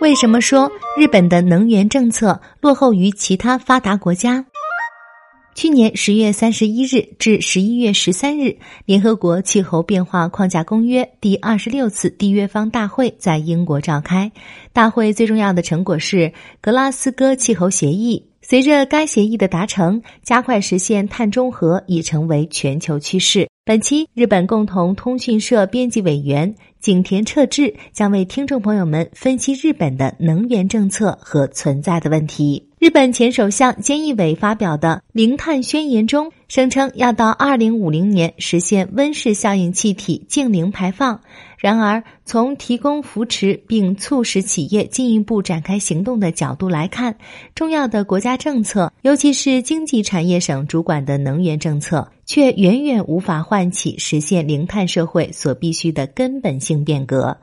为什么说日本的能源政策落后于其他发达国家？去年十月三十一日至十一月十三日，联合国气候变化框架公约第二十六次缔约方大会在英国召开。大会最重要的成果是格拉斯哥气候协议。随着该协议的达成，加快实现碳中和已成为全球趋势。本期日本共同通讯社编辑委员景田彻志将为听众朋友们分析日本的能源政策和存在的问题。日本前首相菅义伟发表的零碳宣言中，声称要到二零五零年实现温室效应气体净零排放。然而，从提供扶持并促使企业进一步展开行动的角度来看，重要的国家政策，尤其是经济产业省主管的能源政策，却远远无法唤起实现零碳社会所必须的根本性变革。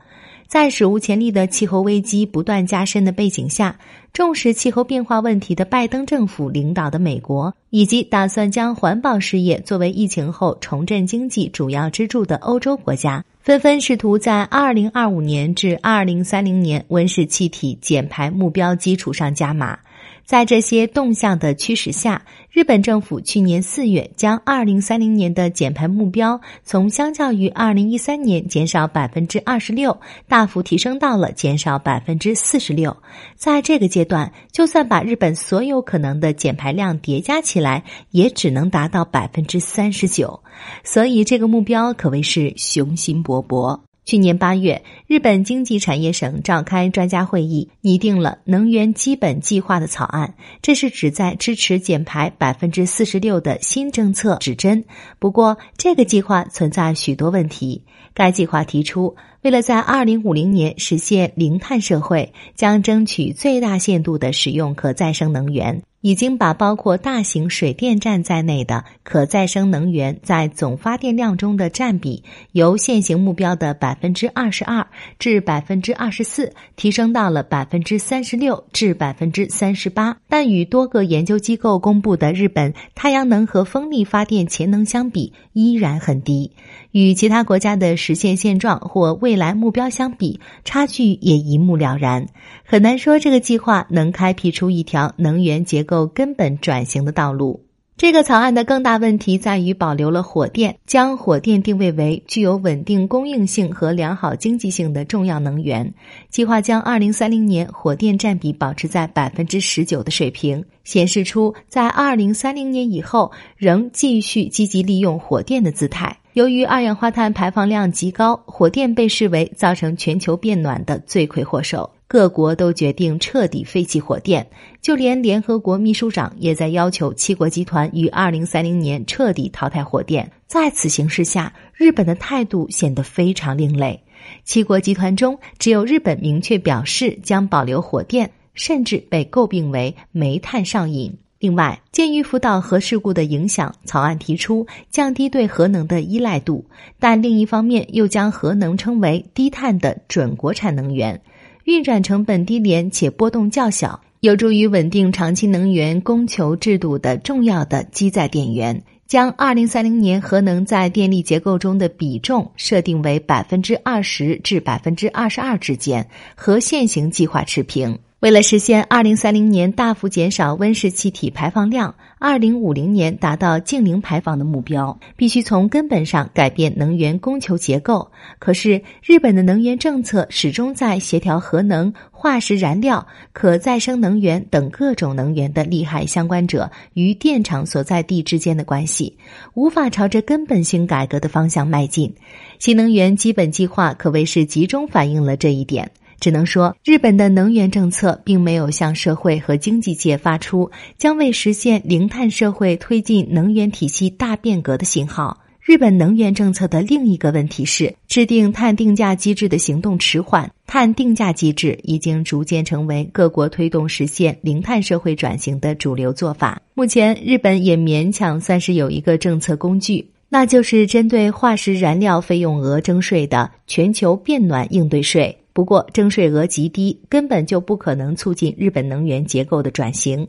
在史无前例的气候危机不断加深的背景下，重视气候变化问题的拜登政府领导的美国，以及打算将环保事业作为疫情后重振经济主要支柱的欧洲国家，纷纷试图在二零二五年至二零三零年温室气体减排目标基础上加码。在这些动向的驱使下，日本政府去年四月将二零三零年的减排目标从相较于二零一三年减少百分之二十六，大幅提升到了减少百分之四十六。在这个阶段，就算把日本所有可能的减排量叠加起来，也只能达到百分之三十九。所以，这个目标可谓是雄心勃勃。去年八月，日本经济产业省召开专家会议，拟定了能源基本计划的草案。这是旨在支持减排百分之四十六的新政策指针。不过，这个计划存在许多问题。该计划提出，为了在二零五零年实现零碳社会，将争取最大限度的使用可再生能源。已经把包括大型水电站在内的可再生能源在总发电量中的占比，由现行目标的百分之二十二至百分之二十四，提升到了百分之三十六至百分之三十八。但与多个研究机构公布的日本太阳能和风力发电潜能相比，依然很低。与其他国家的实现现状或未来目标相比，差距也一目了然。很难说这个计划能开辟出一条能源结构。够根本转型的道路。这个草案的更大问题在于保留了火电，将火电定位为具有稳定供应性和良好经济性的重要能源。计划将二零三零年火电占比保持在百分之十九的水平，显示出在二零三零年以后仍继续积极利用火电的姿态。由于二氧化碳排放量极高，火电被视为造成全球变暖的罪魁祸首。各国都决定彻底废弃火电，就连联合国秘书长也在要求七国集团于二零三零年彻底淘汰火电。在此形势下，日本的态度显得非常另类。七国集团中，只有日本明确表示将保留火电，甚至被诟病为煤炭上瘾。另外，鉴于福岛核事故的影响，草案提出降低对核能的依赖度，但另一方面又将核能称为低碳的准国产能源。运转成本低廉且波动较小，有助于稳定长期能源供求制度的重要的基载电源，将二零三零年核能在电力结构中的比重设定为百分之二十至百分之二十二之间，和现行计划持平。为了实现二零三零年大幅减少温室气体排放量，二零五零年达到净零排放的目标，必须从根本上改变能源供求结构。可是，日本的能源政策始终在协调核能、化石燃料、可再生能源等各种能源的利害相关者与电厂所在地之间的关系，无法朝着根本性改革的方向迈进。新能源基本计划可谓是集中反映了这一点。只能说，日本的能源政策并没有向社会和经济界发出将为实现零碳社会推进能源体系大变革的信号。日本能源政策的另一个问题是，制定碳定价机制的行动迟缓。碳定价机制已经逐渐成为各国推动实现零碳社会转型的主流做法。目前，日本也勉强算是有一个政策工具，那就是针对化石燃料费用额征税的全球变暖应对税。不过，征税额极低，根本就不可能促进日本能源结构的转型。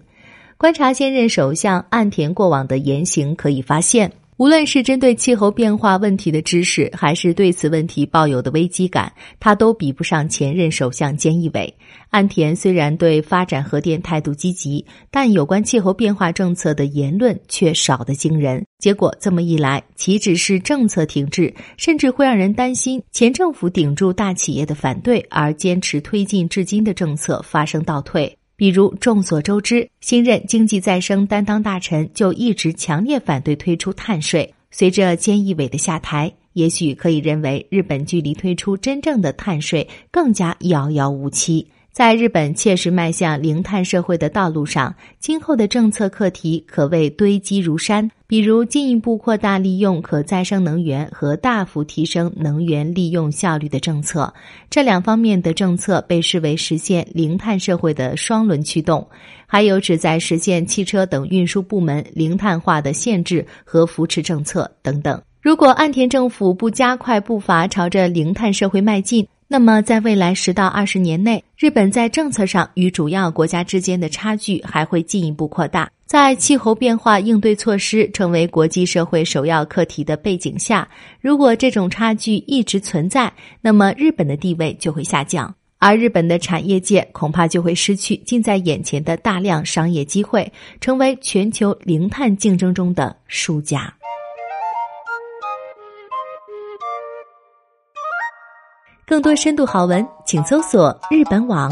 观察现任首相岸田过往的言行，可以发现，无论是针对气候变化问题的知识，还是对此问题抱有的危机感，他都比不上前任首相菅义伟。岸田虽然对发展核电态度积极，但有关气候变化政策的言论却少得惊人。结果这么一来，岂止是政策停滞，甚至会让人担心前政府顶住大企业的反对而坚持推进至今的政策发生倒退。比如，众所周知，新任经济再生担当大臣就一直强烈反对推出碳税。随着菅义伟的下台，也许可以认为日本距离推出真正的碳税更加遥遥无期。在日本切实迈向零碳社会的道路上，今后的政策课题可谓堆积如山。比如，进一步扩大利用可再生能源和大幅提升能源利用效率的政策，这两方面的政策被视为实现零碳社会的双轮驱动。还有旨在实现汽车等运输部门零碳化的限制和扶持政策等等。如果岸田政府不加快步伐朝着零碳社会迈进，那么，在未来十到二十年内，日本在政策上与主要国家之间的差距还会进一步扩大。在气候变化应对措施成为国际社会首要课题的背景下，如果这种差距一直存在，那么日本的地位就会下降，而日本的产业界恐怕就会失去近在眼前的大量商业机会，成为全球零碳竞争中的输家。更多深度好文，请搜索日本网。